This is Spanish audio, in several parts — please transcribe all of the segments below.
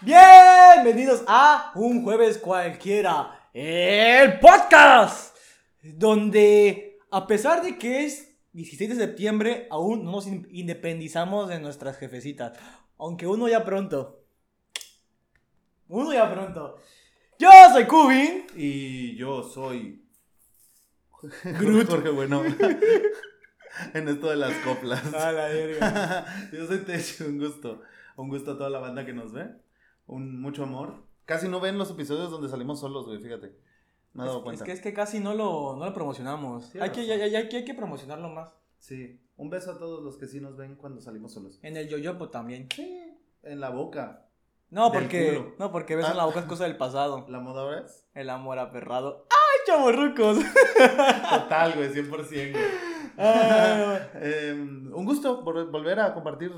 Bienvenidos a Un Jueves Cualquiera, el podcast, donde a pesar de que es 16 de septiembre, aún no nos in- independizamos de nuestras jefecitas, aunque uno ya pronto. Uno ya pronto. Yo soy Cubin. Y yo soy Groot. Jorge Bueno. en esto de las coplas. A la verga. yo soy Techo, un gusto. Un gusto a toda la banda que nos ve. Un mucho amor. Casi no ven los episodios donde salimos solos, güey, fíjate. Me he dado Es, cuenta. es que, es que casi no lo, no lo promocionamos. Sí, hay, que, hay, hay que- hay que promocionarlo más. Sí. Un beso a todos los que sí nos ven cuando salimos solos. En el yoyopo también. Sí. En la boca. No, porque, no, porque beso en Ah. la boca es cosa del pasado. ¿La moda ahora es? El amor aperrado. ¡Ay, chavorrucos! Total, güey, 100%. güey. Ay, Eh, un gusto vol- volver a compartir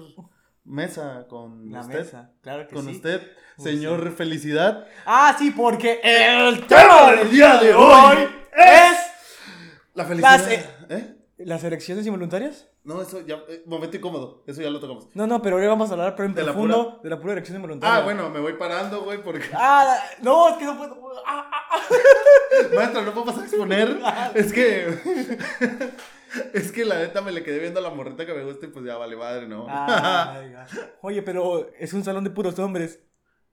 mesa con la usted. mesa, claro que Con sí. usted, señor Felicidad. Ah, sí, porque el tema del día de hoy es La felicidad. Las, eh, ¿Eh? las elecciones involuntarias. No, eso ya. eh, momento incómodo. Eso ya lo tocamos. No, no, pero hoy vamos a hablar pero en ¿De la profundo de la pura elección involuntaria. Ah, bueno, me voy parando, güey, porque. Ah, no, es que no puedo. Ah, ah, ah. Maestro, no puedo pasar a exponer. es que. es que la neta me le quedé viendo a la morrita que me gusta y pues ya vale madre, ¿no? Ay. Oye, pero es un salón de puros hombres.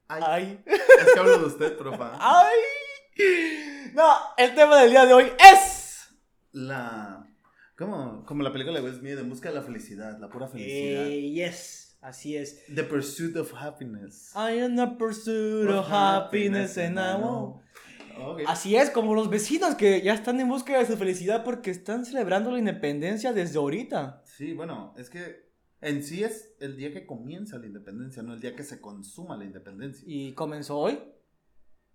Ay, Ay. Es que hablo de usted, profa. Ay. No, el tema del día de hoy es. La. ¿Cómo? Como la película de Wes Smith, en busca de la felicidad, la pura felicidad. Eh, yes, así es. The Pursuit of Happiness. I am the pursuit of happiness and I won't. Así es, como los vecinos que ya están en búsqueda de su felicidad porque están celebrando la independencia desde ahorita. Sí, bueno, es que en sí es el día que comienza la independencia, no el día que se consuma la independencia. ¿Y comenzó hoy?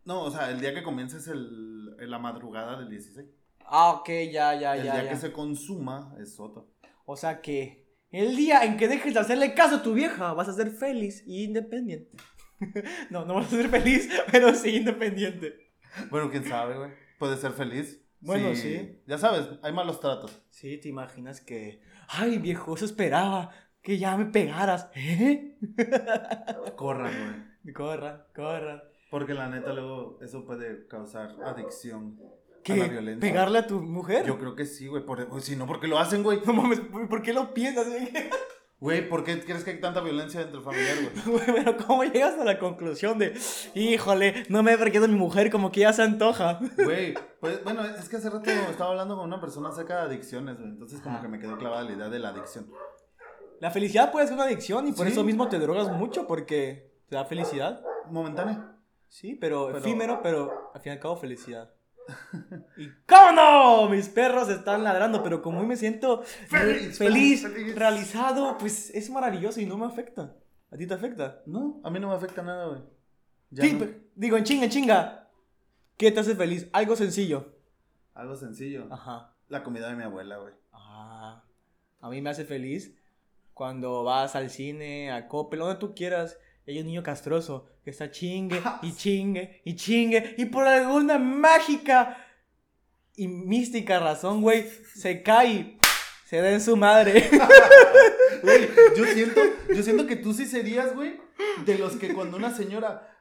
No, o sea, el día que comienza es el, la madrugada del 16. Ah, ok, ya, ya, el ya. día ya. que se consuma es otro. O sea que el día en que dejes de hacerle caso a tu vieja, vas a ser feliz e independiente. no, no vas a ser feliz, pero sí independiente. Bueno, quién sabe, güey. Puede ser feliz. Bueno, sí. Ya sabes, hay malos tratos. Sí, te imaginas que. Ay, viejo, eso esperaba que ya me pegaras. ¿Eh? Corran, güey. Corran, corran. Porque la neta luego eso puede causar adicción a ¿Qué? la violencia. ¿Pegarle a tu mujer? Yo creo que sí, güey. Por, o si no, ¿por qué lo hacen, güey? No mames, ¿por por qué lo piensas? güey? Güey, ¿por qué crees que hay tanta violencia dentro del familiar, güey? Güey, Pero ¿cómo llegas a la conclusión de, híjole, no me he perdido mi mujer como que ya se antoja? Güey, pues bueno, es que hace rato estaba hablando con una persona acerca de adicciones, güey. Entonces como que me quedó clavada la idea de la adicción. La felicidad puede ser una adicción y por Sí. eso mismo te drogas mucho porque te da felicidad. Momentánea. Sí, pero, Pero- efímero, pero al fin y al cabo felicidad. Y cómo no, mis perros están ladrando, pero como hoy me siento Feliz, feliz, feliz, feliz. realizado, pues es maravilloso y no me afecta. ¿A ti te afecta? No, a mí no me afecta nada, güey. Sí, no. digo, en chinga, en chinga. ¿Qué te hace feliz? Algo sencillo. Algo sencillo. Ajá. La comida de mi abuela, güey. Ah, a mí me hace feliz cuando vas al cine, a Coppel, donde tú quieras. Y Hay un niño castroso que está chingue y chingue y chingue y por alguna mágica y mística razón, güey, se cae y se da en su madre. Güey, yo siento, yo siento que tú sí serías, güey, de los que cuando una señora,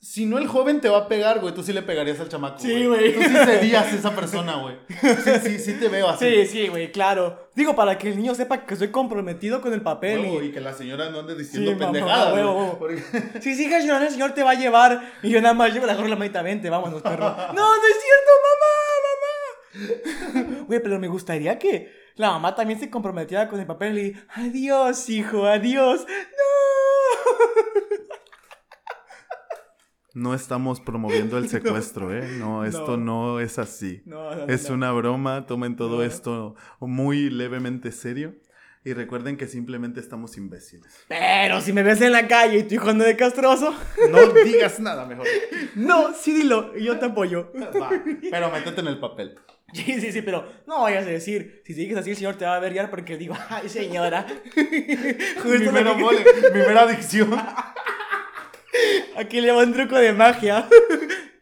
si no el joven te va a pegar, güey, tú sí le pegarías al chamaco. Sí, güey. Tú sí serías esa persona, güey. Sí, sí, sí te veo así. Sí, sí, güey, claro. Digo, para que el niño sepa que estoy comprometido con el papel. Y... y que la señora no ande diciendo Sí, pendejadas. güey. Porque- Si sigas llorando, el señor te va a llevar. Y yo nada más llevo la agarro la manita, vente, vámonos, perro. no, no es cierto, mamá, mamá. Güey, pero me gustaría que la mamá también se comprometiera con el papel y. Adiós, hijo, adiós. No. No estamos promoviendo el secuestro, ¿eh? No, esto no, es así. No, no, Es una broma, tomen todo esto muy levemente serio. Y recuerden que simplemente estamos imbéciles. Pero si me ves en la calle y tu hijo anda de castroso. No digas nada mejor. No, sí dilo, yo te apoyo. Va, pero métete en el papel. Sí, sí, sí, pero no vayas a decir. Si sigues así, el señor te va a averiar porque digo, ay, señora. Justo Mi lo mero que- mole, mi mera adicción. Aquí le va un truco de magia.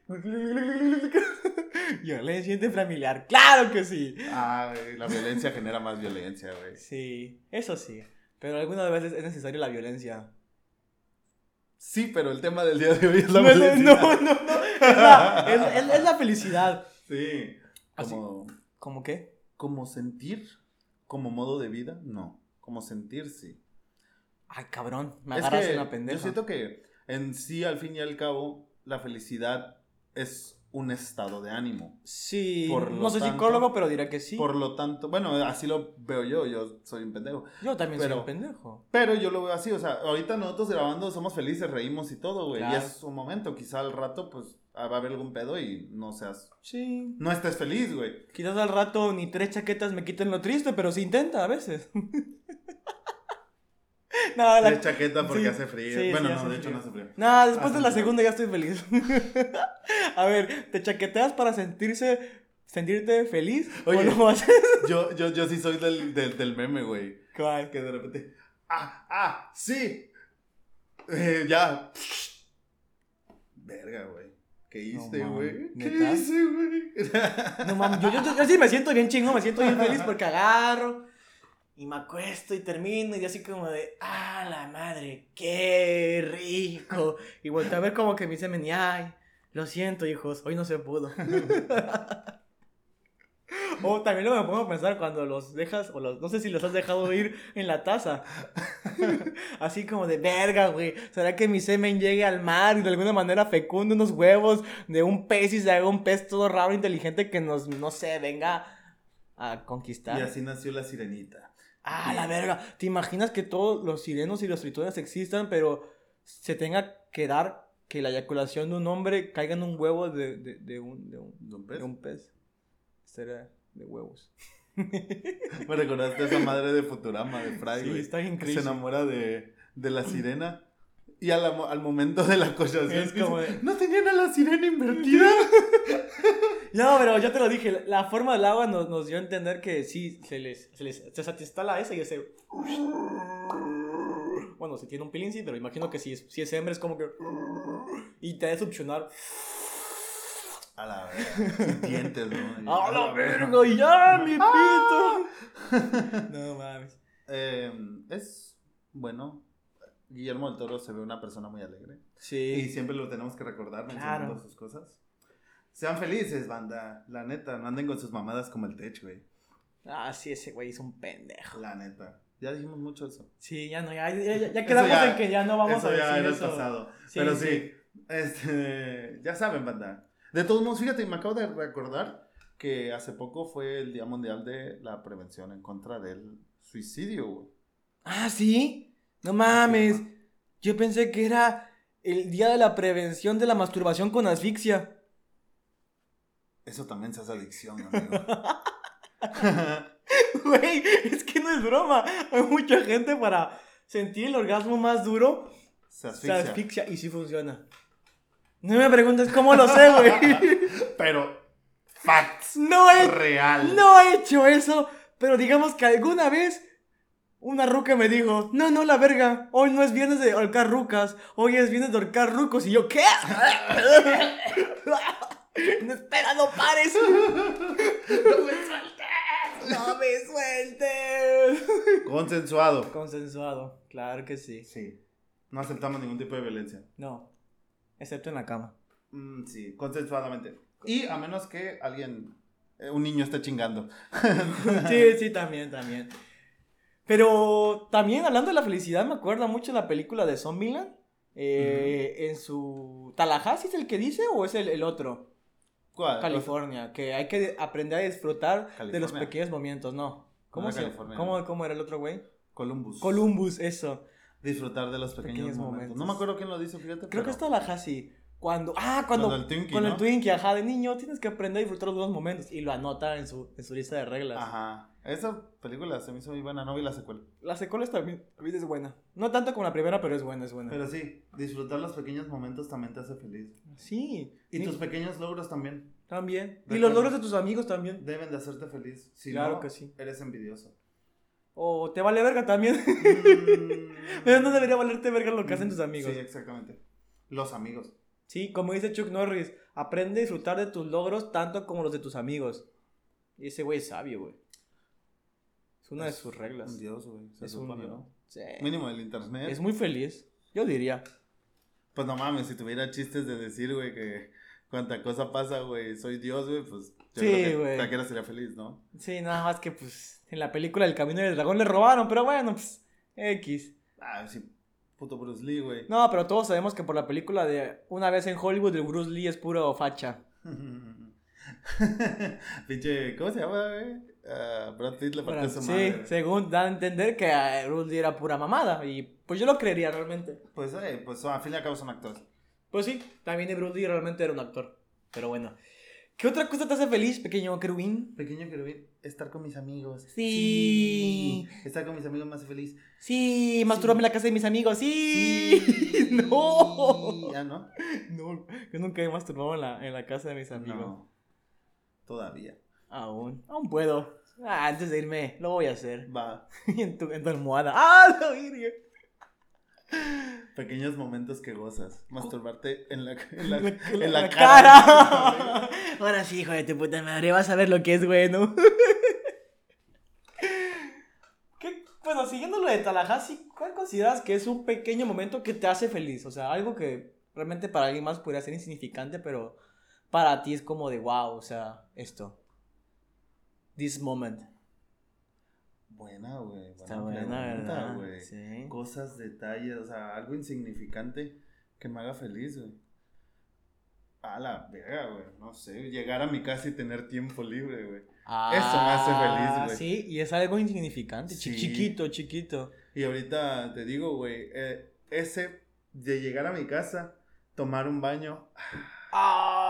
Violencia intrafamiliar, claro que sí. Ah, güey, la violencia genera más violencia, güey. Sí, eso sí. Pero algunas veces es necesaria la violencia. Sí, pero el tema del día de hoy es la No, no, felicidad. no, no, no. Es la, es- es- es la felicidad. Sí. Así. Como, ¿Cómo qué? como sentir, como modo de vida, no. Como sentir, sí. Ay, cabrón, me agarras la pendeja. Yo siento que en sí, al fin y al cabo, la felicidad es un estado de ánimo. Sí, Por no soy tanto- psicólogo, pero diré que sí. Por lo tanto, bueno, así lo veo yo, yo soy un pendejo. Yo también soy pero- un pendejo. Pero yo lo veo así, o sea, ahorita nosotros grabando somos felices, reímos y todo, güey. Y Claro. es un momento, quizá al rato, pues, va a haber algún pedo y no seas, Sí. no estés feliz, güey. Quizás al rato ni tres chaquetas me quiten lo triste, pero se intenta a veces. no, la- chaqueta porque sí, hace frío. sí, bueno, sí, no, de hecho frío. no hace frío. No, después Hace de la frío. segunda ya estoy feliz. a ver, ¿te chaqueteas para sentirse, sentirte feliz? Oye. ¿O haces? Yo, yo, yo sí soy del, del, del meme, güey. ¿Cuál? Que de repente, ah, ah, sí. Eh, ya. Verga, güey. ¿Qué hice, güey? ¿Qué hice, güey? No mames, yo, yo, yo- yo sí me siento bien chingo, me siento bien feliz porque agarro y me acuesto y termino y así como de, ah, la madre, qué rico. Y vuelto a ver como que me dicen, y ay, lo siento, hijos, hoy no se pudo. O también lo me pongo a pensar cuando los dejas, o los, no sé si los has dejado ir en la taza. Así como de verga, güey. ¿Será que mi semen llegue al mar y de alguna manera fecunde unos huevos de un pez y se haga un pez todo raro, inteligente que nos, no sé, venga a conquistar? Y así nació la sirenita. Ah, la verga. ¿Te imaginas que todos los sirenos y los tritones existan, pero se tenga que dar que la eyaculación de un hombre caiga en un huevo de, de, de un, de, un, ¿De un pez? de un pez? Será de huevos. Me recordaste a esa madre de Futurama, de Fry, Sí, está que se enamora de, de la sirena. Y al, al momento de la collación, Es como de- ¿no tenían a la sirena invertida? No, pero yo te lo dije, la- forma del agua nos, nos dio a entender que sí, se les, se les se satisfala esa y ese... Bueno, si tiene un pilín, sí, pero imagino que si es, si es hembra es como que... Y te debe succionar. A la verga. Dientes, ¿no? Y- ¡A la verga! ¡Y ya, mi pito! No mames. Eh, es bueno. Guillermo del Toro se ve una persona muy alegre. Y Sí. siempre lo tenemos que recordar mencionando Claro. sus cosas. Sean felices, banda. La neta, no anden con sus mamadas como el tech, güey. Ah, sí, ese güey es un pendejo. La neta. Ya dijimos mucho eso. Sí, ya no, ya, ya, ya- ya quedamos ya- en que ya no vamos eso a ya decir era el eso. pasado. Sí, Pero sí. sí, este, ya saben, banda. De todos modos, fíjate, me acabo de recordar que hace poco fue el Día Mundial de la Prevención en contra del suicidio, güey. Ah, ¿sí? No mames. Yo pensé que era el día de la prevención de la masturbación con asfixia. Eso también se hace adicción, amigo. Güey, es que no es broma. Hay mucha gente para sentir el orgasmo más duro. se Se asfixia. asfixia y sí funciona. No me preguntes cómo lo sé, güey. Pero, facts. No he, Real. no he hecho eso. Pero digamos que alguna vez una ruca me dijo, no, no, la verga, hoy no es viernes de ahorcar rucas, hoy es viernes de ahorcar rucos. Y yo, ¿qué? no, espera, no pares. no me sueltes. No me sueltes. Consensuado. Consensuado, claro que sí. Sí. No aceptamos ningún tipo de violencia. No, excepto en la cama. Mm, sí, consensuadamente. Y a menos que alguien, eh, un niño esté chingando. Sí, sí, también, también. Pero también hablando de la felicidad, me acuerda mucho la película de Zombieland. Eh, En su. ¿Tallahassee es el que dice o es el, el otro? ¿Cuál? California. Que hay que aprender a disfrutar de los pequeños momentos, no. ¿Cómo, se, ¿cómo. ¿Cómo era el otro güey? Columbus. Columbus, eso. Disfrutar de los pequeños, Pequeños momentos. momentos. No me acuerdo quién lo dice, fíjate. Creo pero- que es Tallahassee. Cuando. Ah, cuando. Cuando el Twinkie, Con el. Twinkie, ajá, de niño, tienes que aprender a disfrutar los buenos momentos. Y lo anota en su, en su lista de reglas. Ajá. Esa película se me hizo muy buena, no vi la secuela. La secuela también, también es buena. No tanto como la primera, pero es buena, es buena. Pero sí, disfrutar los pequeños momentos también te hace feliz. Sí. Y tus pequeños logros también También. Y los logros de tus amigos también. deben de hacerte feliz. Si Claro no, que sí. eres envidioso. O te vale verga también. Mm. pero no debería valerte verga lo que hacen tus amigos. Sí, exactamente. Los amigos. Sí, como dice Chuck Norris, aprende a disfrutar de tus logros tanto como los de tus amigos. Y ese güey es sabio, güey. Es una de sus reglas. Un dios, güey. Se Es un supone. ¿no? Sí. Mínimo del internet. Es muy feliz, yo diría. Pues no mames, si tuviera chistes de decir, güey, que cuánta cosa pasa, güey, soy Dios, güey, pues yo Sí, creo que güey. cualquiera sería feliz, ¿no? Sí, nada más que pues en la película El Camino del Dragón le robaron, pero bueno, pues X. Ah, sí, puto Bruce Lee, güey. No, pero todos sabemos que por la película de Una vez en Hollywood el Bruce Lee es puro facha. Pinche, ¿cómo se llama, güey? Ah, Brad Pitt le partió su sí, madre. según da a entender que eh, Bruce Lee era pura mamada y pues yo lo creería realmente. Pues, eh, pues a fin y al cabo son actores. Pues sí, también Bruce Lee realmente era un actor. Pero bueno. ¿Qué otra cosa te hace feliz, pequeño querubín? Pequeño querubín, estar con mis amigos. Sí. Sí. Estar con mis amigos me hace feliz. Sí, masturbarme en la casa de mis amigos. Sí. no. ¿Ya no? No, yo nunca he masturbado en la, en la casa de mis amigos. No. Todavía. Aún, aún puedo. Ah, antes de irme, lo voy a hacer. Va. en, tu, en tu almohada. ¡Ah, la virgen! Pequeños momentos que gozas. Masturbarte en la, en la, En en la cara. cara. Ahora sí, hijo de tu puta madre, vas a ver lo que es bueno. ¿Qué? Bueno, siguiendo lo de Tallahassee, ¿cuál consideras que es un pequeño momento que te hace feliz? O sea, algo que realmente para alguien más podría ser insignificante, pero para ti es como de wow, o sea, esto. This moment. Buena, güey. Está buena pregunta. Sí. Cosas, detalles, o sea, algo insignificante que me haga feliz, güey. A la verga, güey. No sé, llegar a mi casa y tener tiempo libre, güey. Eso me hace feliz, güey. Sí, y es algo insignificante, Sí. chiquito, chiquito. Y ahorita te digo, güey, eh, ese de llegar a mi casa, tomar un baño. Ah,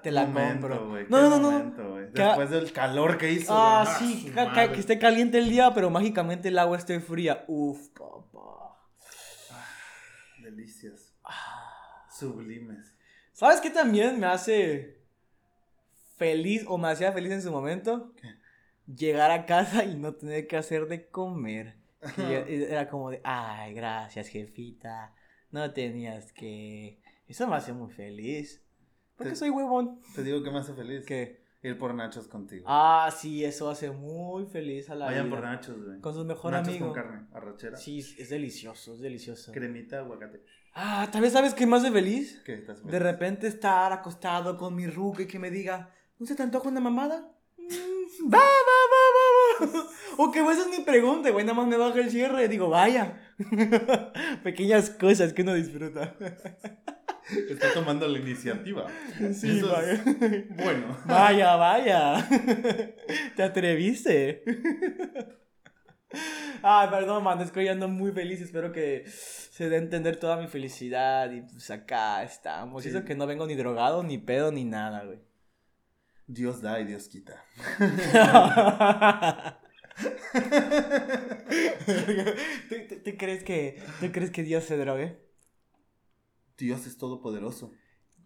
te la momento, compro. No, no, no, momento, Después del calor que hizo. Ah, sí, que esté caliente el día, pero mágicamente el agua esté fría. Uf, papá. Delicias. Ah. Sublimes. ¿Sabes qué también me hace feliz o me hacía feliz en su momento? ¿Qué? Llegar a casa y no tener que hacer de comer. Y era como de, ay, gracias, jefita. No tenías que. Eso me hace muy feliz. Porque Te- soy huevón. Te digo que me hace feliz. Que. Ir por nachos contigo. Ah, sí, eso hace muy feliz a la Vayan vida. por nachos, güey. Con su mejor nachos amigo. con carne, arrachera. Sí, es delicioso, es delicioso. Cremita, aguacate. Ah, tal vez sabes qué me hace feliz. ¿Qué estás De repente estar acostado con mi ruca y que me diga, ¿no se te antoja una mamada? Mm, va, va, va, va, va. O que esa es mi pregunta, güey, nada más me baja el cierre y digo, vaya. Pequeñas cosas que uno disfruta. Está tomando la iniciativa. Sí, Eso vaya. es Bueno. Vaya, vaya. Te atreviste. Ah, perdón, man, es que hoy ando muy feliz. Espero que se dé a entender toda mi felicidad. Y pues acá estamos. Y Sí. eso que no vengo ni drogado, ni pedo, ni nada, güey. Dios da y Dios quita. ¿Tú, tú- tú crees que, ¿Tú crees que Dios se drogue? Dios es todopoderoso.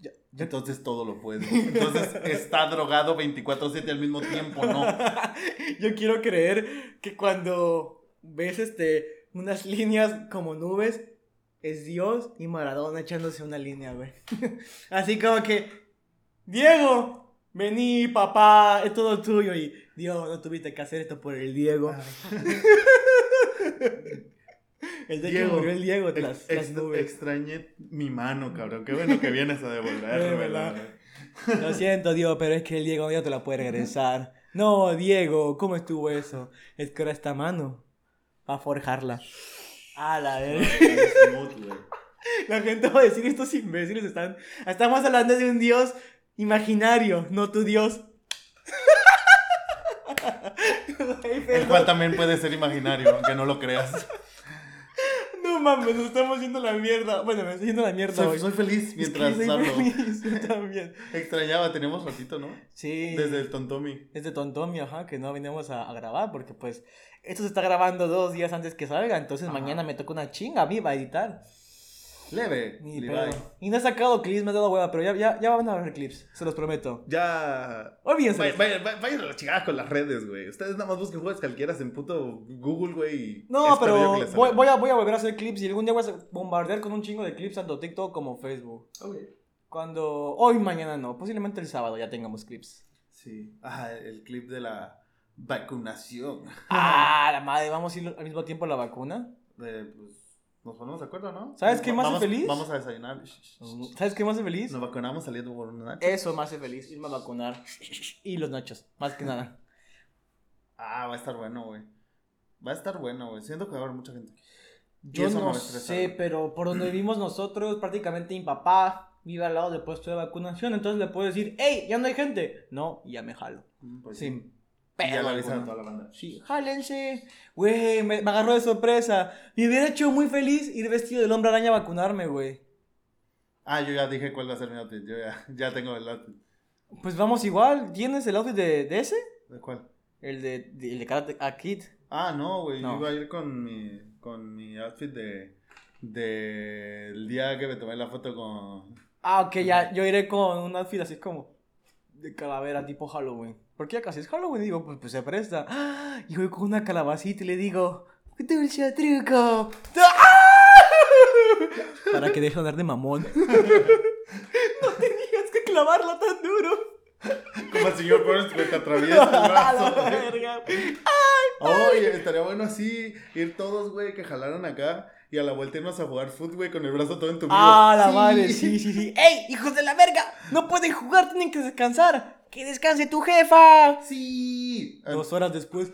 Yo- Entonces todo lo puede. Entonces está drogado 24-7 al mismo tiempo, ¿no? Yo quiero creer que cuando ves este unas líneas como nubes, es Dios y Maradona echándose una línea, güey. Así como que, Diego, vení, papá, es todo tuyo. Y Dios, no tuviste que hacer esto por el Diego. El día que Diego, murió el Diego, Ex- las, las nubes. extrañé mi mano, cabrón. Qué bueno que vienes a devolverla. Démela. Lo siento, Diego, pero es que el Diego no te la puede regresar. No, Diego, ¿cómo estuvo eso? Es que ahora esta mano va a forjarla. A la. La gente va a decir, estos imbéciles están... Estamos hablando de un Dios imaginario, no tu Dios. El cual también puede ser imaginario, aunque no lo creas. No mames, nos estamos yendo la mierda. Bueno, me estoy yendo la mierda Soy, hoy. soy feliz Es que mientras soy hablo. feliz, yo también. Extrañaba, tenemos ratito, ¿no? Sí. Desde el Tontomi. Es de Tontomi, ajá, que no venimos a, a grabar porque pues esto se está grabando dos días antes que salga, entonces Ajá. mañana me toca una chinga a mí va a editar. Leve, Ni Levi. pedo. Y no he sacado clips, me he dado hueva, pero ya, ya, ya van a ver clips, se los prometo. Ya. Olvídense. Vayan, vayan, a la chingada con las redes, güey. Ustedes nada más busquen juegos cualquiera en puto Google, güey. No, pero voy a, voy a volver a hacer clips y algún día voy a bombardear con un chingo de clips tanto TikTok como Facebook. Ok. Cuando... Hoy, mañana no, posiblemente el sábado ya tengamos clips. Sí. Ah, el clip de la vacunación. Ah, la madre, vamos a ir al mismo tiempo a la vacuna. Eh, pues, Nos ponemos de acuerdo, ¿no? ¿Sabes qué más vamos, feliz? Vamos a desayunar. ¿Sabes qué más hace feliz? Nos vacunamos saliendo por una nachos. Eso me hace feliz, irme a vacunar. Y los nachos, más que nada. Ah, va a estar bueno, güey. Va a estar bueno, güey. Siento que va a haber mucha gente. Yo no sé, pero por donde vivimos nosotros, prácticamente mi papá vive al lado del puesto de vacunación, entonces le puedo decir, hey, ya no hay gente. No, y ya me jalo. Mm, pues Sin Y ya pedo le avisan a toda la banda. Sí, jálense. Güey, me, me agarró de sorpresa. Me hubiera hecho muy feliz ir vestido del hombre araña a vacunarme, güey. Ah, yo ya dije cuál va a ser mi outfit. Yo ya, ya tengo el outfit. Pues vamos igual. ¿Tienes el outfit de, de ese? ¿De cuál? El de, de, el de Karate a Kid. Ah, no, güey. No. Yo iba a ir con mi, con mi outfit de. de el día que me tomé la foto con. Ah, ok, ya. Yo iré con un outfit así como de calavera tipo Halloween. Porque ya casi es Halloween. Y digo, pues, pues se presta. ¡Ah! Y voy con una calabacita y le digo, dulce truco. ¡Ah! Para que deje de andar de mamón. no tenías que clavarla tan duro. Como el señor Burns que te atraviesa el A la brazo. Oye, estaría bueno así, ir todos, güey, que jalaran acá y a la vuelta irnos a jugar fútbol, güey, con el brazo todo entumido. Ah, la Sí. madre, sí, sí, sí. ¡Ey, hijos de la verga! No pueden jugar, tienen que descansar. ¡Que descanse tu jefa! Sí. Dos horas después.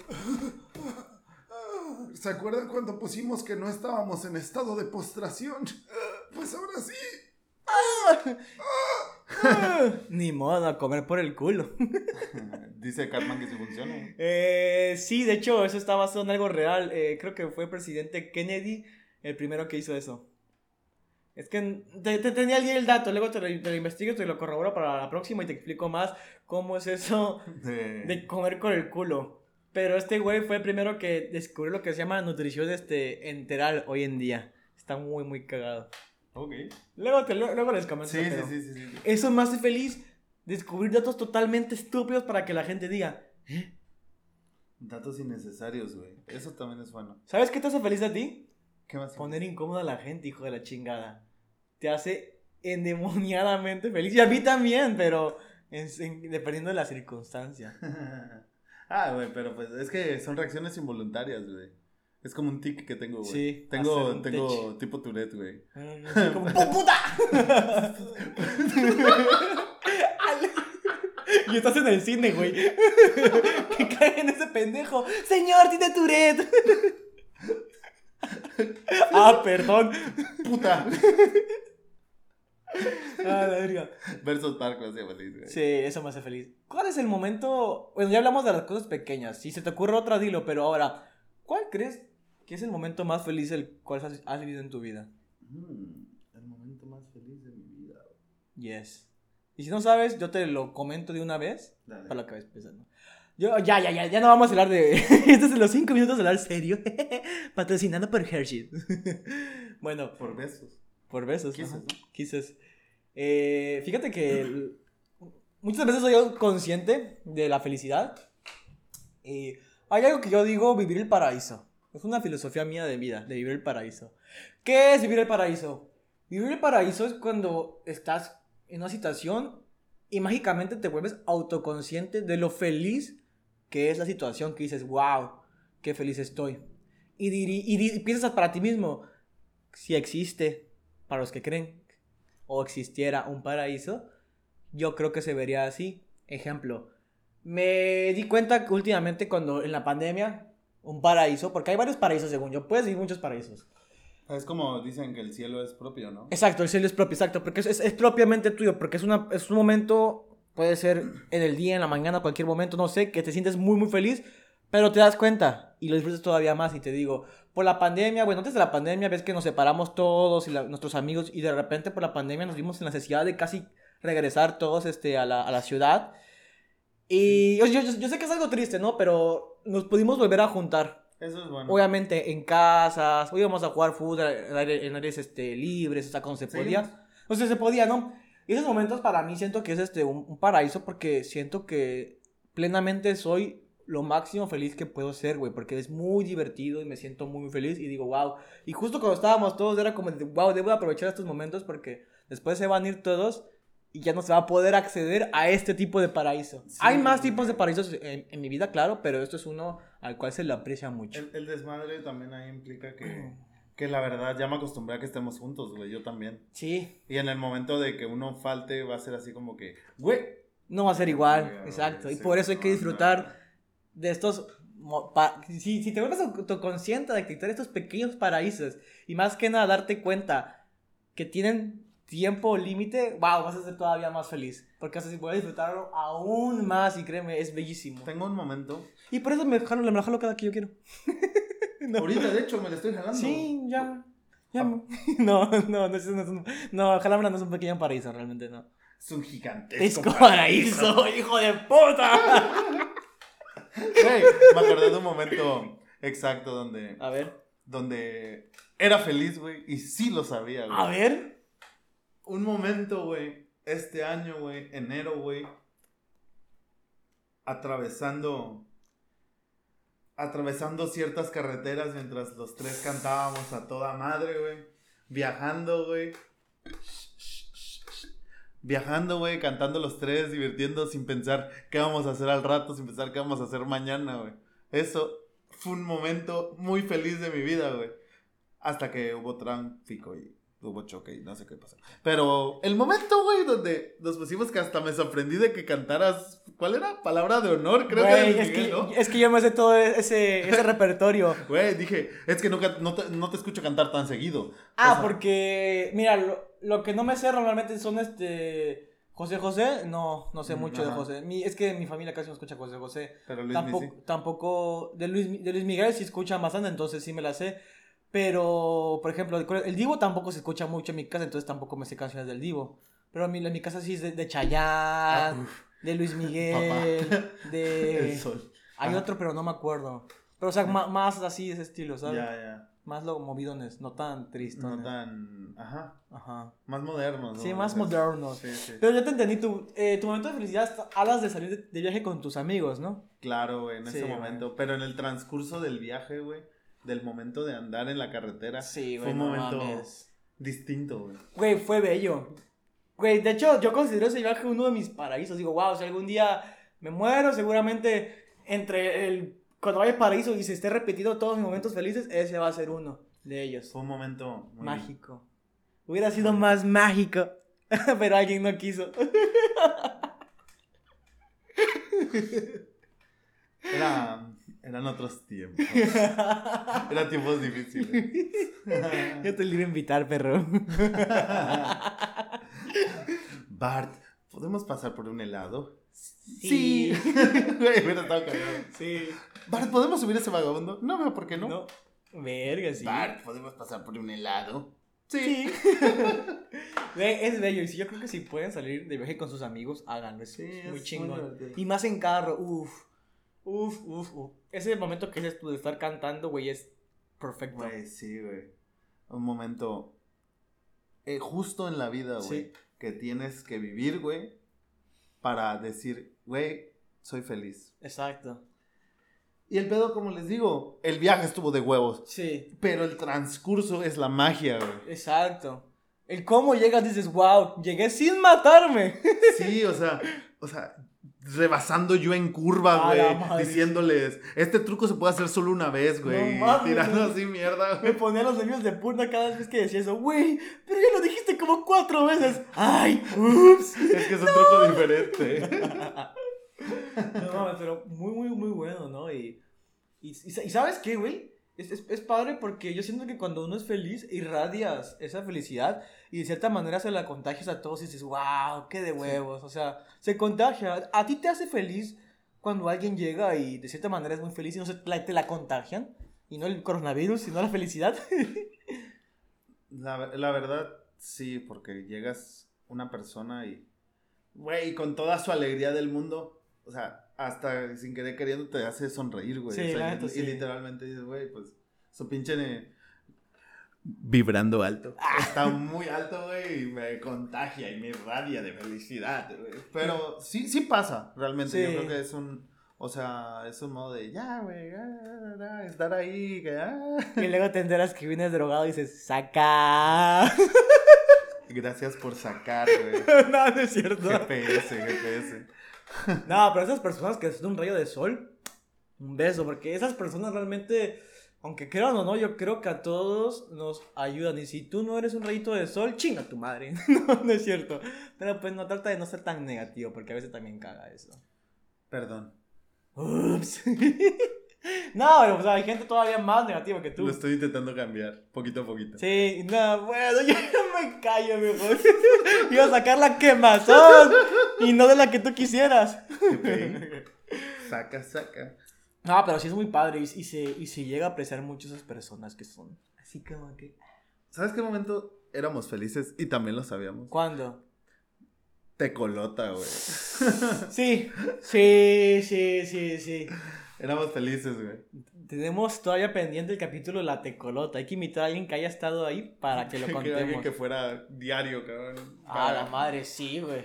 ¿Se acuerdan cuando pusimos que no estábamos en estado de postración? Pues ahora sí. Ni modo, a comer por el culo. Dice Cartman que sí funciona. Eh, sí, de hecho, eso está basado en algo real. Eh, creo que fue el presidente Kennedy el primero que hizo eso. Es que te, te tenía alguien el dato, luego te lo, te lo investigo, te lo corroboro para la próxima y te explico más cómo es eso De... de comer con el culo. Pero este güey fue el primero que descubrió lo que se llama nutrición este, enteral hoy en día. Está muy, muy cagado. Ok. Luego, te, luego les comento. Sí, sí, pero sí, sí, sí. Eso me hace feliz descubrir datos totalmente estúpidos para que la gente diga, ¿eh? Datos innecesarios, güey. Eso también es bueno. ¿Sabes qué te hace feliz a ti? ¿Qué más? Poner incómoda a la gente, hijo de la chingada. Te hace endemoniadamente feliz. Y a mí también, pero en- en- dependiendo de la circunstancia. ah, güey, pero pues es que son reacciones involuntarias, güey. Es como un tic que tengo, güey. Sí, Tengo, tengo tipo Tourette, güey. Como, ¡pu- puta! y estás en el cine, güey. que cae en ese pendejo. Señor, tiene Tourette. ah, perdón. ¡Puta! Ah, la verga. Versus Park me hace feliz, güey. Sí, eso me hace feliz. ¿Cuál es el momento? Bueno, ya hablamos de las cosas pequeñas. Si se te ocurre otra, dilo. Pero ahora, ¿cuál crees que es el momento más feliz el cual has, has vivido en tu vida? Mm, el momento más feliz de mi vida. Yes. Y si no sabes, yo te lo comento de una vez Dale. para que vayas pensando. Yo, ya, ya, ya, ya no vamos a hablar de. Estos son los cinco minutos de hablar serio. Patrocinado por Hershey. bueno, Por besos. por besos. Kisses. Eh, fíjate que muchas veces soy yo consciente de la felicidad. Y hay algo que yo digo, vivir el paraíso. Es una filosofía mía de vida, de vivir el paraíso. ¿Qué es vivir el paraíso? Vivir el paraíso es cuando estás en una situación y mágicamente te vuelves autoconsciente de lo feliz que es la situación, que dices, wow, qué feliz estoy. Y, y y piensas para ti mismo, si existe, para los que creen, o existiera un paraíso, yo creo que se vería así. Ejemplo, me di cuenta que últimamente cuando en la pandemia, un paraíso, porque hay varios paraísos según yo, puedes vivir muchos paraísos. Es como dicen que el cielo es propio, ¿no? Exacto, el cielo es propio, exacto, porque es, es- es propiamente tuyo, porque es, una, es un momento, puede ser en el día, en la mañana, cualquier momento, no sé, que te sientes muy, muy feliz, pero te das cuenta y lo disfrutas todavía más y te digo, por la pandemia, bueno, antes de la pandemia ves que nos separamos todos y la- nuestros amigos y de repente por la pandemia nos vimos en la necesidad de casi regresar todos este, a, la, a la ciudad. Y yo, yo, yo sé que es algo triste, ¿no? Pero nos pudimos volver a juntar. Eso es bueno. Obviamente en casas, o íbamos a jugar fútbol en áreas este, libres, o sea, cuando se Sí. podía. O sea, se podía, ¿no? Y esos momentos para mí siento que es este, un, un paraíso porque siento que plenamente soy lo máximo feliz que puedo ser, güey, porque es muy divertido y me siento muy, muy feliz y digo, wow. Y justo cuando estábamos todos era como, wow, debo aprovechar estos momentos porque después se van a ir todos y ya no se va a poder acceder a este tipo de paraíso. Sí. Hay más tipos de paraísos en, en mi vida, claro, pero esto es uno al cual se le aprecia mucho. El, el desmadre también ahí implica que, Que la verdad ya me acostumbré a que estemos juntos, güey, yo también. Sí. Y en el momento de que uno falte va a ser así como que, güey. No va a ser igual, exacto. y por eso hay que disfrutar de estos... Si, si te vuelves autoconsciente de detectar estos pequeños paraísos y más que nada darte cuenta que tienen tiempo límite, wow, vas a ser todavía más feliz. Porque así puedes disfrutarlo aún más y créeme, es bellísimo. Tengo un momento. Y por eso me jalo, me lo jalo cada que yo quiero. Ahorita, de hecho, me lo estoy jalando. Sí, ya. ya ah. No, no, no, no, es, un, no, jalámela no es un pequeño paraíso, realmente no. Es un gigantesco es paraíso, hijo de puta. Hey, me acordé de un momento exacto donde. A ver. Donde era feliz, güey, y sí lo sabía, güey. A ver. Un momento, güey, este año, güey, enero, güey, atravesando atravesando ciertas carreteras mientras los tres cantábamos a toda madre, güey. Viajando, güey. Viajando, güey, cantando los tres, divirtiendo sin pensar qué vamos a hacer al rato, sin pensar qué vamos a hacer mañana, güey. Eso fue un momento muy feliz de mi vida, güey. Hasta que hubo tráfico y hubo choque y no sé qué pasó. Pero el momento, güey, donde nos pusimos que hasta me sorprendí de que cantaras. ¿Cuál era? Palabra de honor, creo que, es, que es que yo me sé todo ese, ese repertorio. Güey, dije, es que nunca, no, te, no te escucho cantar tan seguido. Ah, porque, mira, lo, que no me sé normalmente son este. José José, no, no sé mm, mucho de José. Mi, es que mi familia casi no escucha José José. Pero Luis tampoco, tampoco de Luis, de Luis Miguel sí escucha bastante, entonces sí me la sé. Pero, por ejemplo, el Divo tampoco se escucha mucho en mi casa, entonces tampoco me sé canciones del Divo. Pero a mí, en mi casa sí es de, de Chayanne, ah, de Luis Miguel, de... El sol. Hay otro, pero no me acuerdo. Pero, o sea, más, así de ese estilo, ¿sabes? Ya, ya. Más lo movidones, no tan tristes. No tan... Ajá. Ajá. Más modernos, ¿no? Sí, más modernos. Sí, sí. Pero ya te entendí, tu, eh, tu momento de felicidad hablas de salir de, viaje con tus amigos, ¿no? Claro, güey, en ese momento. Pero en el transcurso del viaje, güey del momento de andar en la carretera. Sí, güey. Fue un momento distinto, güey. Güey, fue bello. Güey, de hecho, yo considero ese viaje uno de mis paraísos. Digo, wow, si algún día me muero, seguramente entre el. Cuando vaya al paraíso y se esté repetido todos mis momentos felices, ese va a ser uno de ellos. Fue un momento mágico. Hubiera sido más mágico, pero alguien no quiso. Era eran otros tiempos. Eran tiempos difíciles. Yo te lo iba a invitar, perro. Bart, ¿podemos pasar por un helado? Sí. Güey, hubiera estado cagado. Sí. Bart, ¿podemos subir ese vagabundo? No veo por qué no. No. Verga, sí. Bart, ¿podemos pasar por un helado? Sí. es bello. Y yo creo que si pueden salir de viaje con sus amigos, háganlo. Es muy chingón. y más en carro, uff. Uf, uf, uf. Ese momento que dices tú de estar cantando, güey, es perfecto. Güey, sí, güey. Un momento eh, justo en la vida, güey. Que tienes que vivir, güey. Para decir, güey, soy feliz. Exacto. Y el pedo, como les digo, el viaje estuvo de huevos. Sí. Pero el transcurso es la magia, güey. Exacto. El cómo llegas dices, wow, llegué sin matarme. Sí, o sea, o sea, rebasando yo en curva, güey. Diciéndoles, este truco se puede hacer solo una vez, güey. tirando así mierda, Me ponía los nervios de punta cada vez que decía eso, güey. Pero ya lo dijiste como cuatro veces. Ay, ups. Es que es un truco diferente. no pero muy, muy, muy bueno, ¿no? Y, y, y ¿sabes qué, güey? Es, es, es, padre porque yo siento que cuando uno es feliz, irradias esa felicidad y de cierta manera se la contagias a todos y dices, wow, qué de huevos. O sea, se contagia. A ti te hace feliz cuando alguien llega y de cierta manera es muy feliz y no se te la contagian. Y no el coronavirus, sino la felicidad. la, la verdad, sí, porque llegas una persona y, güey, con toda su alegría del mundo, o sea, hasta sin querer queriendo te hace sonreír, güey. y, literalmente dices, güey, pues su pinche vibrando alto. Ah. Está muy alto, güey, y me contagia y me irradia de felicidad, güey. Pero sí, sí pasa, realmente. Yo creo que es un, o sea, es un modo de, ya, güey, estar ahí, que, ah. Y luego te enteras que vienes drogado y dices, saca. Gracias por sacar, güey. no, no es cierto. GPS, GPS. no, pero esas personas que son un rayo de sol, un beso, porque esas personas realmente Aunque crean o no, yo creo que a todos nos ayudan. Y si tú no eres un rayito de sol, chinga tu madre. no, no es cierto. Pero pues no trata de no ser tan negativo, porque a veces también caga eso. Perdón. Ups. no, pero pues, hay gente todavía más negativa que tú. Lo estoy intentando cambiar, poquito a poquito. Sí, no, bueno, yo me callo mejor. Iba a sacar la quemazón y no de la que tú quisieras. Saca, saca. No, pero sí es muy padre y, y se, y se llega a apreciar mucho esas personas que son así como que... ¿Sabes qué momento éramos felices y también lo sabíamos? ¿Cuándo? Tecolota, güey. Sí, sí, sí, sí, sí. Éramos felices, güey. Tenemos todavía pendiente el capítulo de la tecolota. Hay que invitar a alguien que haya estado ahí para que lo Que alguien contemos. que fuera diario, cabrón. Ah, la madre, sí, güey.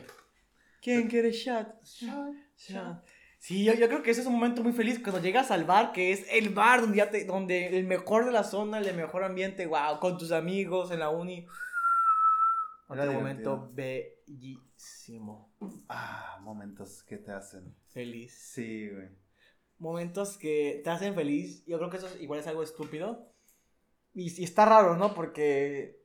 ¿Quién quiere shot? Shot, shot. Sí, yo, yo creo que ese es un momento muy feliz cuando llegas al bar, que es el bar donde, ya te, donde el mejor de la zona, el mejor ambiente, wow, con tus amigos en la uni. Era Otro momento bellísimo. Ah, momentos que te hacen. Feliz. Sí, güey. Momentos que te hacen feliz. Yo creo que eso es- igual es algo estúpido. Y, y está raro, ¿no? Porque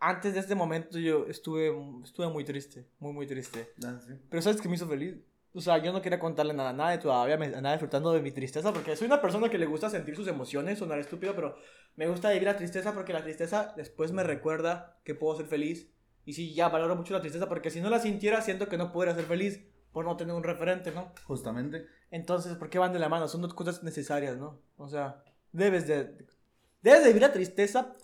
antes de este momento yo estuve, estuve muy triste, muy, muy triste. Ah, sí. Pero ¿sabes qué me hizo feliz? O sea, yo no quería contarle nada, nada de todavía, me andaba disfrutando de mi tristeza, porque soy una persona que le gusta sentir sus emociones, sonar estúpido, pero me gusta vivir la tristeza porque la tristeza después me recuerda que puedo ser feliz. Y sí, ya valoro mucho la tristeza, porque si no la sintiera, siento que no podría ser feliz por no tener un referente, ¿no? Justamente. Entonces, ¿por qué van de la mano? Son dos cosas necesarias, ¿no? O sea, debes de, debes de vivir la tristeza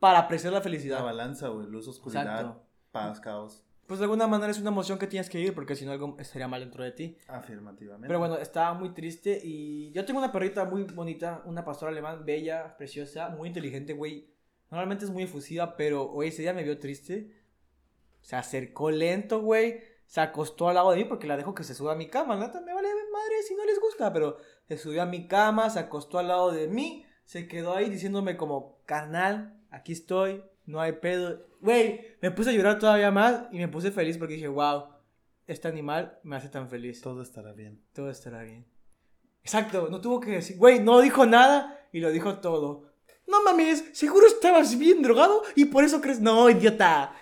para apreciar la La felicidad. balanza, güey. Luz, oscuridad, Exacto. paz, caos. Pues de alguna manera es una emoción que tienes que vivir, porque si no algo estaría mal dentro de ti. Afirmativamente. Pero bueno, estaba muy triste y yo tengo una perrita muy bonita, una pastora alemán, bella, preciosa, muy inteligente, güey. Normalmente es muy efusiva, pero hoy ese día me vio triste. Se acercó lento, güey. Se acostó al lado de mí porque la dejo que se suba a mi cama. Neta, me vale madre si no les gusta, pero se subió a mi cama, se acostó al lado de mí, se quedó ahí diciéndome como, carnal, aquí estoy, no hay pedo. Güey, me puse a llorar todavía más y me puse feliz porque dije, wow, este animal me hace tan feliz Todo estará bien. todo estará bien. Exacto, no tuvo que decir, güey, no dijo nada y lo dijo todo. No mames, seguro estabas bien drogado y por eso crees. No, idiota.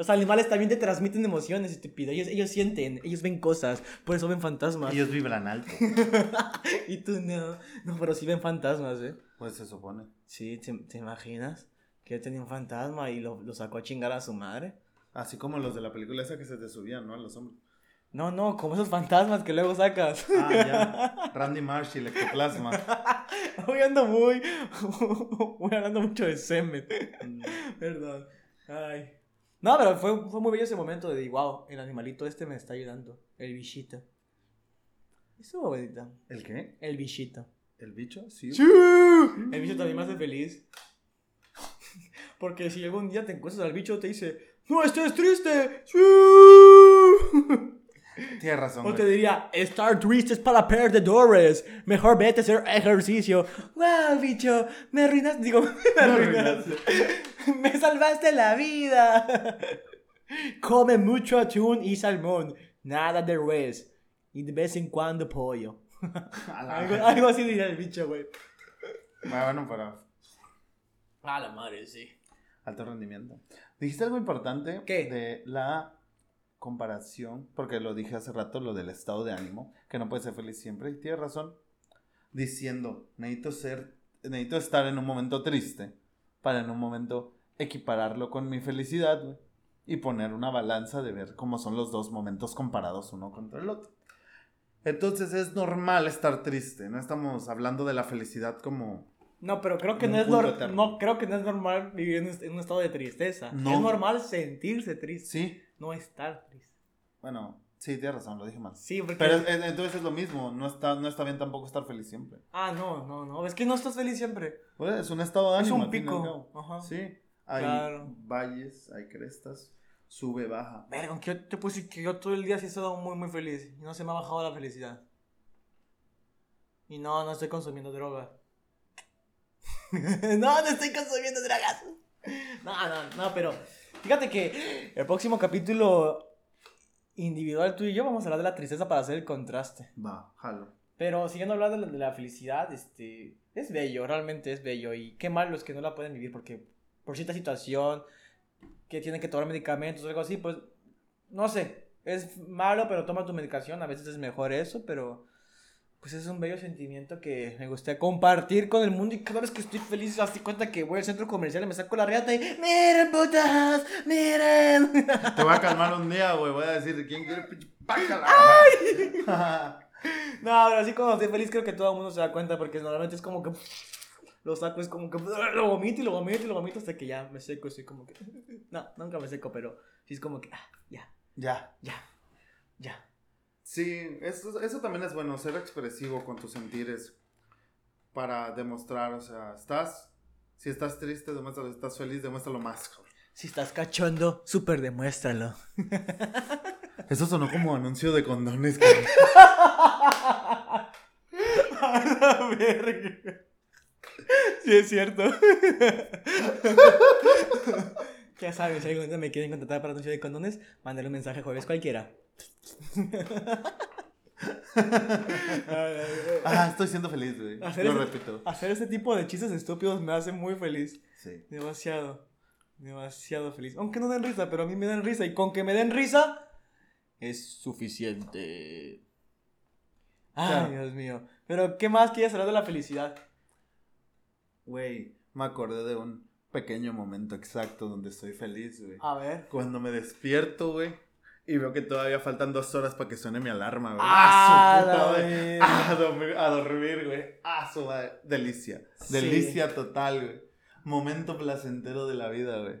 Los animales también te transmiten emociones, estúpido. Ellos, ellos sienten, ellos ven cosas, por eso ven fantasmas. Ellos vibran alto. y tú no. No, pero sí ven fantasmas, ¿eh? pues se supone. Sí, ¿te, te imaginas? Que él tenía un fantasma y lo, lo sacó a chingar a su madre. Así como los de la película esa que se te subían, ¿no? A los hombres. No, no, como esos fantasmas que luego sacas. Ah, ya. Randy Marsh y el ectoplasma. Hoy ando muy. Voy hablando mucho de semen. Mm, Perdón. Ay. No, pero fue, fue muy bello ese momento de, wow, el animalito este me está ayudando. El bichito. Estuvo bonita. ¿El qué? El bichito. ¿El bicho? Sí. El bicho también me hace feliz. Porque si algún día te encuentras al bicho, te dice, ¡No estés triste! ¡Sí! Tienes razón, O te diría, estar triste es para perdedores. Mejor vete a hacer ejercicio. ¡Wow, bicho! Me arruinaste. Digo, me arruinaste. me salvaste la vida. Come mucho atún y salmón. Nada de res. Y de vez en cuando pollo. Algo, algo así diría el bicho, güey. Bueno, pero A la madre, sí. alto rendimiento. Dijiste algo importante ¿Qué? de la comparación, porque lo dije hace rato, lo del estado de ánimo, que no puede ser feliz siempre, y tienes razón, diciendo, necesito ser, necesito estar en un momento triste para en un momento equipararlo con mi felicidad, y poner una balanza de ver cómo son los dos momentos comparados uno contra el otro. Entonces es normal estar triste, no estamos hablando de la felicidad como No, pero creo que no es, no, creo que no es normal vivir en un estado de tristeza. No. Es normal sentirse triste, sí, no estar triste. bueno, sí, tienes razón, lo dije mal. Sí, porque... Pero es- es- entonces es lo mismo, no está, no está bien tampoco estar feliz siempre. Ah, no, no, no. Es que no estás feliz siempre. Pues, es un estado de Es ánimo. un y al pico. Ajá. Sí, hay Claro. valles, hay crestas, sube, baja. Verga, aunque yo te puedo decir que yo todo el día sí he estado muy, muy feliz. Y no se me ha bajado la felicidad. Y no, no estoy consumiendo droga. no, no estoy consumiendo drogas. No, no, no, pero fíjate que el próximo capítulo individual tú y yo vamos a hablar de la tristeza para hacer el contraste. Va, jalo. Pero siguiendo hablando de la, de la felicidad, este, es bello, realmente es bello. Y qué mal los que no la pueden vivir porque por cierta situación, que tienen que tomar medicamentos o algo así, pues no sé, es malo, pero toma tu medicación, a veces es mejor eso, pero pues es un bello sentimiento que me gustaría compartir con el mundo y cada vez que estoy feliz doy cuenta que voy al centro comercial y me saco la riata y miren putas, miren. Te voy a calmar un día, güey, voy a decir, ¿quién quiere pinche pájala? no, pero así como estoy feliz creo que todo el mundo se da cuenta porque normalmente es como que lo saco, es como que lo vomito y lo vomito y lo vomito hasta que ya me seco, así como que... No, nunca me seco, pero sí es como que, ah, ya. Ya. Ya. Ya. Sí, eso, eso también es bueno, ser expresivo con tus sentires para demostrar, o sea, estás, si estás triste, demuéstralo, si estás feliz, demuéstralo más, Si estás cachondo, súper demuéstralo. Eso sonó como anuncio de condones. A la verga. Sí, es cierto. ya sabes, si algún día me quieren contratar para anuncio de condones, mándale un mensaje jueves cualquiera ah, estoy siendo feliz, güey. Lo repito. Hacer ese tipo de chistes estúpidos me hace muy feliz. Sí. Demasiado. Demasiado feliz. Aunque no den risa, pero a mí me dan risa. Y con que me den risa, es suficiente. Ay, Dios mío. Pero, ¿qué más quieres hablar de la felicidad? Güey, me acordé de un pequeño momento exacto donde estoy feliz, güey. A ver. Cuando me despierto, güey y veo que todavía faltan dos horas para que suene mi alarma, güey. ¡Ah, su puta, güey! A dormir, a dormir, güey. ¡Ah, su madre! Delicia. Delicia total, güey. Momento placentero de la vida, güey.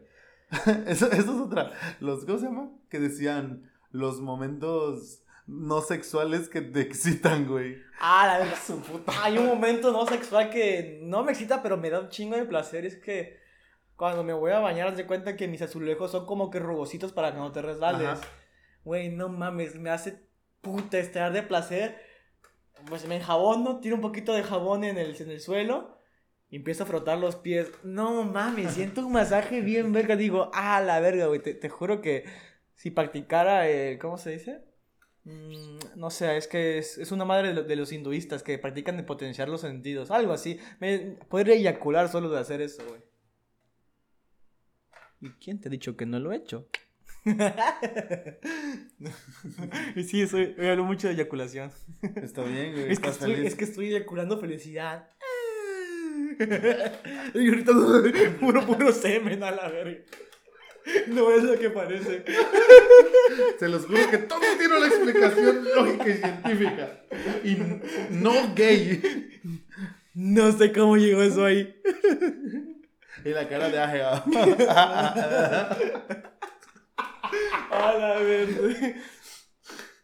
eso, eso, es otra. Los, ¿Cómo se llama? Que decían los momentos no sexuales que te excitan, güey. Ah, la verdad, su puta. Hay un momento no sexual que no me excita, pero me da un chingo de placer. Es que cuando me voy a bañar, haz de cuenta que mis azulejos son como que rugositos para que no te resbales. Güey, no mames, me hace puta estar de placer. Pues me enjabono, tiro un poquito de jabón en el, en el suelo y empiezo a frotar los pies. No mames, siento un masaje bien verga. Digo, ah, la verga, güey. Te, juro que si practicara, el, ¿cómo se dice? Mm, no sé, es que es, una madre de, los hinduistas que practican de potenciar los sentidos. Algo así. Me, podría eyacular solo de hacer eso, güey. ¿Y quién te ha dicho que no lo he hecho? Sí, soy, hablo mucho de eyaculación. Está bien, güey. Es que, estoy, es que estoy eyaculando felicidad. y ahorita puro, puro semen a la verga. No es lo que parece. Se los juro que todo tiene una explicación lógica y científica. Y no gay. No sé cómo llegó eso ahí. Y la cara de Aje. A la verde.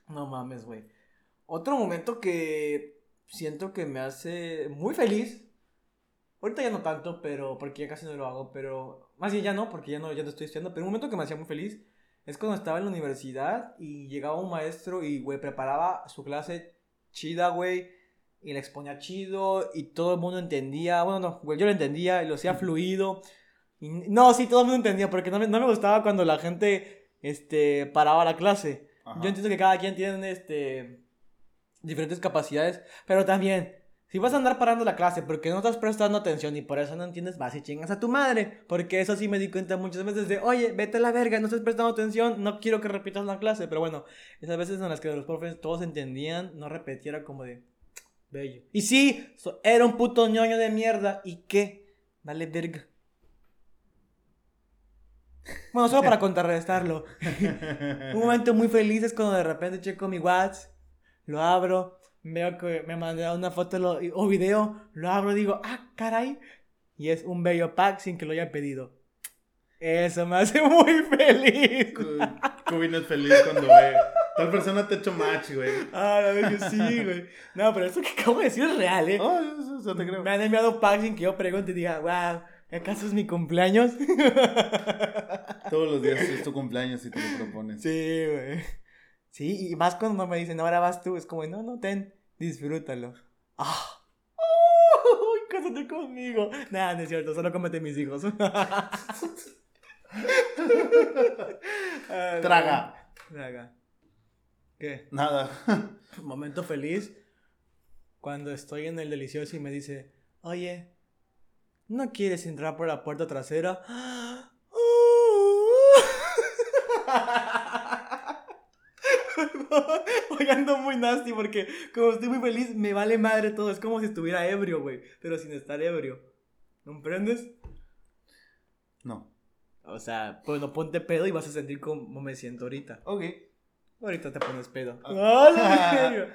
No mames, güey. Otro momento que siento que me hace muy feliz. Ahorita ya no tanto, pero porque ya casi no lo hago, pero más bien ya no, porque ya no, ya no estoy estudiando, pero un momento que me hacía muy feliz es cuando estaba en la universidad y llegaba un maestro y, güey, preparaba su clase chida, güey, y la exponía chido y todo el mundo entendía, bueno, no, güey, yo lo entendía lo hacía fluido. No, sí, todo el mundo entendía, porque no no me gustaba cuando la gente este, paraba la clase. Yo entiendo que cada quien tiene, este, diferentes capacidades, pero también, si vas a andar parando la clase porque no estás prestando atención y por eso no entiendes, vas y chingas a tu madre. Porque eso sí me di cuenta muchas veces de, oye, vete a la verga, no estás prestando atención, no quiero que repitas la clase. Pero bueno, esas veces en las que los profes todos entendían, no repetiera como de, bello. Y sí, era un puto ñoño de mierda. ¿Y qué? Vale verga. Bueno, solo para contrarrestarlo. un momento muy feliz es cuando de repente checo mi WhatsApp, lo abro, veo que me mandó una foto o video, lo abro y digo, ah, caray. Y es un bello pack sin que lo haya pedido. Eso me hace muy feliz. Cubin es feliz cuando ve. Tal persona te ha hecho match, güey. Ah, la verdad que sí, güey. No, pero eso que acabo de decir es real, ¿eh? Oh, eso, te creo. Me han enviado packs sin que yo pregunte y diga, wow ¿Acaso es mi cumpleaños? Todos los días es tu cumpleaños y te lo propones. Sí, güey. Sí, y más cuando me dicen, ahora vas tú, es como, no, no, ten, disfrútalo. ¡Ah! ¡Uy, cásate conmigo! Nada, no es cierto, solo cómete mis hijos. Traga. Traga. ¿Qué? Nada. Momento feliz cuando estoy en el delicioso y me dice, oye, ¿no quieres entrar por la puerta trasera? Hoy ando muy nasty porque como estoy muy feliz, me vale madre todo. Es como si estuviera ebrio, güey. Pero sin estar ebrio. ¿Comprendes? No. O sea, pues no ponte pedo y vas a sentir como me siento ahorita. Ok. Ahorita te pones pedo. Ah.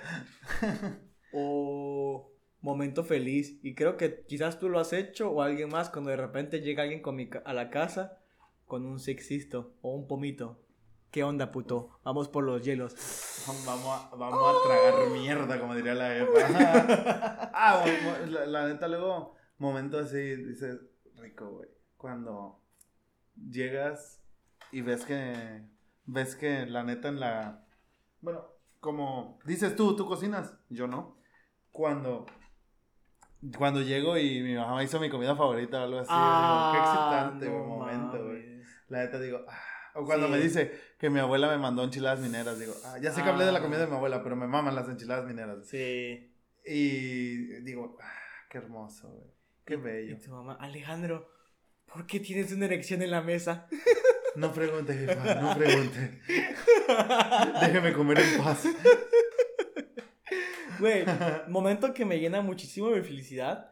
o momento feliz. Y creo que quizás tú lo has hecho o alguien más cuando de repente llega alguien con a la casa con un sexisto o un pomito. ¿Qué onda, puto? Vamos por los hielos. Vamos a, vamos a tragar mierda, como diría la Epa. ah, la, la, neta, luego, momento así, dices, rico, güey. Cuando llegas y ves que, ves que la neta en la, bueno, como dices tú, tú cocinas, yo no. Cuando, cuando llego y mi mamá hizo mi comida favorita o algo así, digo, qué ah, excitante, momento, güey. La neta digo, ah o cuando me dice que mi abuela me mandó enchiladas mineras, digo, ah, ya sé que hablé de la ah. comida de mi abuela, pero me maman las enchiladas mineras. Sí. Y digo, ah, qué hermoso, güey. Qué bello. Y tu mamá, Alejandro, ¿por qué tienes una erección en la mesa? No pregunte, jefa, no pregunte. Déjeme comer en paz. Güey, momento que me llena muchísimo de felicidad.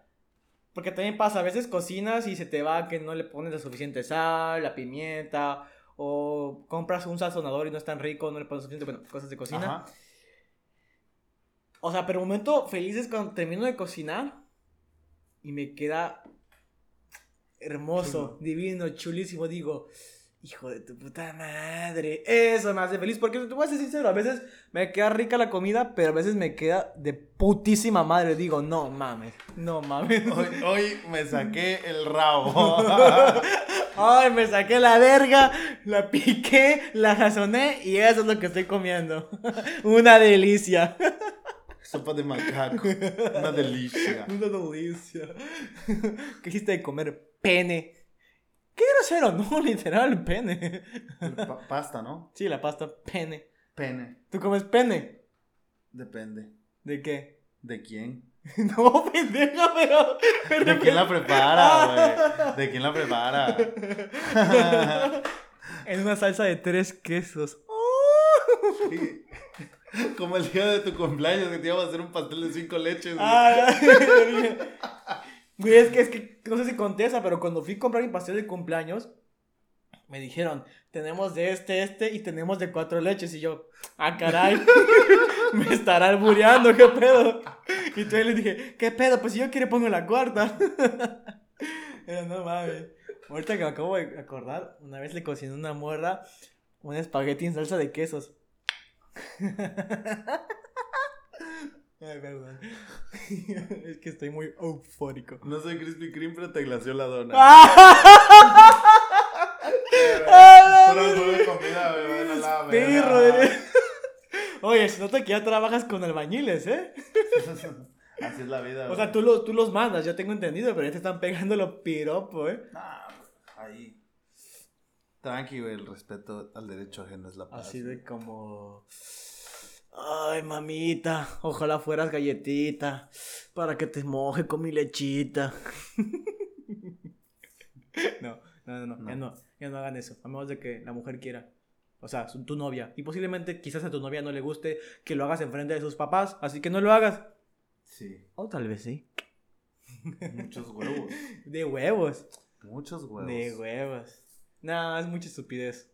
Porque también pasa, a veces cocinas y se te va que no le pones la suficiente sal, la pimienta, o compras un sazonador y no es tan rico, no le pones suficiente, bueno, cosas de cocina. O sea, pero momento feliz es cuando termino de cocinar y me queda hermoso, divino, chulísimo. Digo, hijo de tu puta madre. Eso me hace feliz porque tú vas a ser sincero, a veces me queda rica la comida, pero a veces me queda de putísima madre. Digo, no mames, no mames. Hoy, hoy me saqué el rabo. Ay, me saqué la verga, la piqué, la sazoné y eso es lo que estoy comiendo. Una delicia. Sopa de macaco. Una delicia. Una delicia. ¿Qué hiciste de comer? Pene. Qué grosero, no, literal, pene. pasta, ¿no? Sí, la pasta, pene. Pene. ¿Tú comes pene? Depende. ¿De qué? ¿De quién? No, pendeja, pero, ¿De quién la prepara, güey? ¿De quién la prepara? en una salsa de tres quesos. Como el día de tu cumpleaños que te íbamos a hacer un pastel de cinco leches, güey. Ah, güey, es que, es que no sé si contesta, pero cuando fui a comprar mi pastel de cumpleaños, me dijeron, tenemos de este, este y tenemos de cuatro leches. Y yo, ah, caray, me estará albureando, ¿qué pedo? Y entonces le dije, ¿qué pedo? Pues si yo quiero pongo la cuarta. Pero no mames. Ahorita que me acabo de acordar, una vez le cociné una muerda un espagueti en salsa de quesos. Ay, perdón. es que estoy muy eufórico. No soy Krispy Kreme, pero te glació la dona. Oye, se nota que ya trabajas con albañiles, ¿eh? Así es la vida. O sea, tú, lo, tú los mandas, yo tengo entendido, pero ya te están pegando los piropos, ¿eh? Nah, ahí. Tranqui, güey, el respeto al derecho ajeno es la paz. Así de como. Ay, mamita, ojalá fueras galletita para que te moje con mi lechita. no, no, no, no, Ya, no ya no hagan eso, a menos de que la mujer quiera. O sea, tu novia. Y posiblemente quizás a tu novia no le guste que lo hagas enfrente de sus papás, así que no lo hagas. Sí. O tal vez sí. Muchos huevos. De huevos. Muchos huevos. De huevos. No, es mucha estupidez.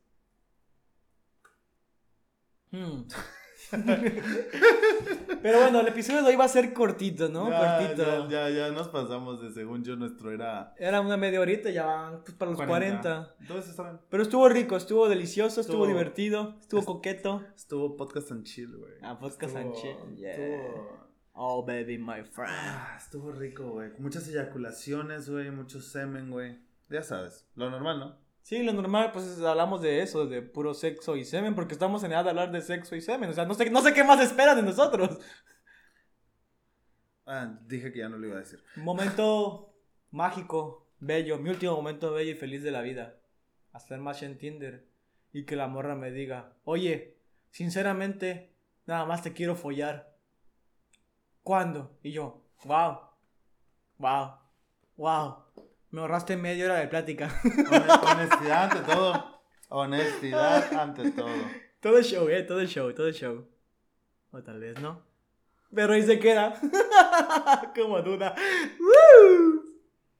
Hmm. Pero bueno, el episodio de hoy va a ser cortito, ¿no? cortito. Ya, ya, nos pasamos de según yo nuestro era. Era una media horita, ya van pues, para los 40. Entonces Pero estuvo rico, estuvo delicioso, estuvo, divertido, estuvo coqueto. Estuvo podcast and chill, güey. Ah, podcast and chill, yeah. Estuvo... Oh, baby, my friend. Ah, estuvo rico, güey. Muchas eyaculaciones, güey, mucho semen, güey. Ya sabes, lo normal, ¿no? Sí, lo normal, pues hablamos de eso, de puro sexo y semen, porque estamos en edad de hablar de sexo y semen. O sea, no sé, no sé qué más esperan de nosotros. Ah, dije que ya no lo iba a decir. Momento mágico, bello, mi último momento bello y feliz de la vida. Hacer match en Tinder y que la morra me diga, oye, sinceramente, nada más te quiero follar. ¿Cuándo? Y yo, wow. Wow. Wow. Me ahorraste media hora de plática. Honestidad ante todo. Honestidad ante todo. Todo show, eh, todo show, todo show. O tal vez no. Pero ahí se queda. Como duda.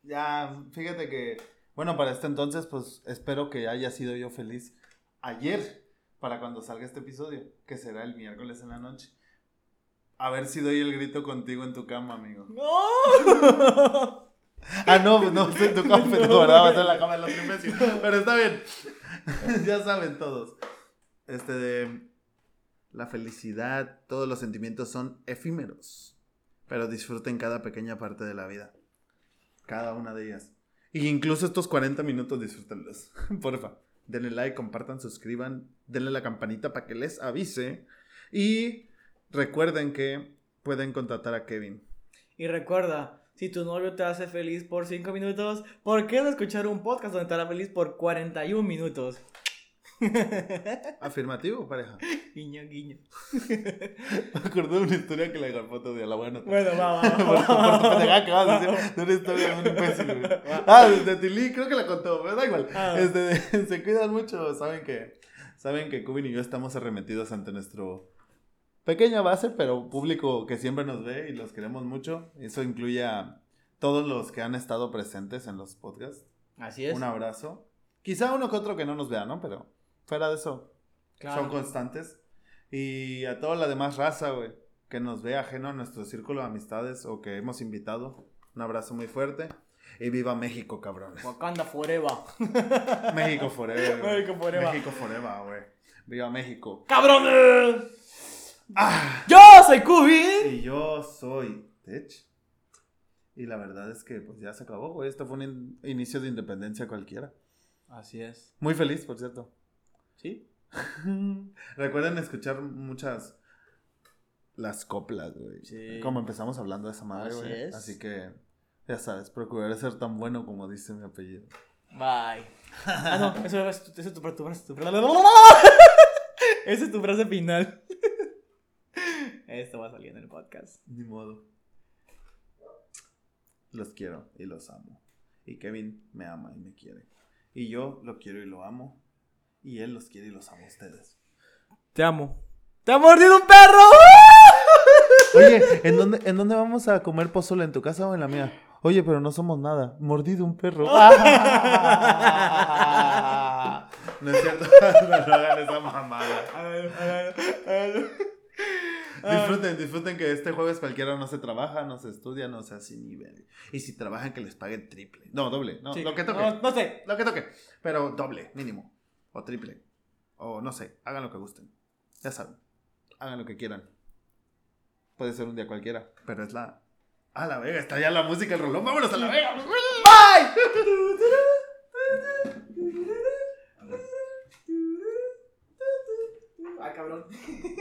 Ya, fíjate que, bueno, para este entonces, pues espero que haya sido yo feliz ayer para cuando salga este episodio, que será el miércoles en la noche. A ver si doy el grito contigo en tu cama, amigo. ¡No! Ah, no, no, estoy en tu cama, pero ahora vas en la cama de los imbéciles. Pero está bien. ya saben todos. Este de. La felicidad, todos los sentimientos son efímeros. Pero disfruten cada pequeña parte de la vida. Cada una de ellas. Y incluso estos 40 minutos disfrútenlos. Porfa. Denle like, compartan, suscriban. Denle la campanita para que les avise. Y recuerden que pueden contratar a Kevin. Y recuerda, si tu novio te hace feliz por 5 minutos, ¿por qué no escuchar un podcast donde te hará feliz por 41 minutos? Afirmativo, pareja. Guiño, guiño. Me acordé de una historia que le foto de la buena. Bueno, va, va. Por, que vas a decir de una historia de un imbécil, Ah, de Tilly, creo que la contó, pero da igual. Ah. Este, se cuidan mucho, saben que, saben que Cubin y yo estamos arremetidos ante nuestro pequeña base, pero público que siempre nos ve y los queremos mucho. Eso incluye a todos los que han estado presentes en los podcasts. Así es. Un abrazo. Quizá uno que otro que no nos vea, ¿no? Pero fuera de eso, son constantes. Y a toda la demás raza, güey, que nos ve ajeno a nuestro círculo de amistades o que hemos invitado, un abrazo muy fuerte. Y viva México, cabrones. Wakanda forever. México forever. México forever. México forever, güey. Viva México. ¡Cabrones! Ah. Yo soy Kubi. Y yo soy Tech. Y la verdad es que pues ya se acabó, güey. Esto fue un inicio de independencia cualquiera. Así es. Muy feliz, por cierto. ¿Sí? Recuerden escuchar muchas las coplas, güey. Sí. Como empezamos hablando de esa madre, güey. Así que, ya sabes, procuraré ser tan bueno como dice mi apellido. Bye. ah, no, eso, es, tu, tu, frase. Esa es tu frase final. Esto va a salir en el podcast. Ni modo. Los quiero y los amo. Y Kevin me ama y me quiere. Y yo lo quiero y lo amo. Y él los quiere y los ama a ustedes. Te amo. ¡Te ha mordido un perro! Oye, ¿en dónde, ¿en dónde vamos a comer pozole? ¿En tu casa o en la mía? Oye, pero no somos nada. Mordido un perro. no es cierto. no, hagan esa mamada. Disfruten, disfruten que este jueves cualquiera no se trabaja, no se estudia, no se hace nivel. Y si trabajan, que les paguen triple. No, doble. No, lo que toque. No, sé. Lo que toque. Pero doble, mínimo. O triple. O no sé. Hagan lo que gusten. Ya saben. Hagan lo que quieran. Puede ser un día cualquiera. Pero es la. A la vega, está ya la música, el rolón. Vámonos a la vega. Bye. Ah, cabrón.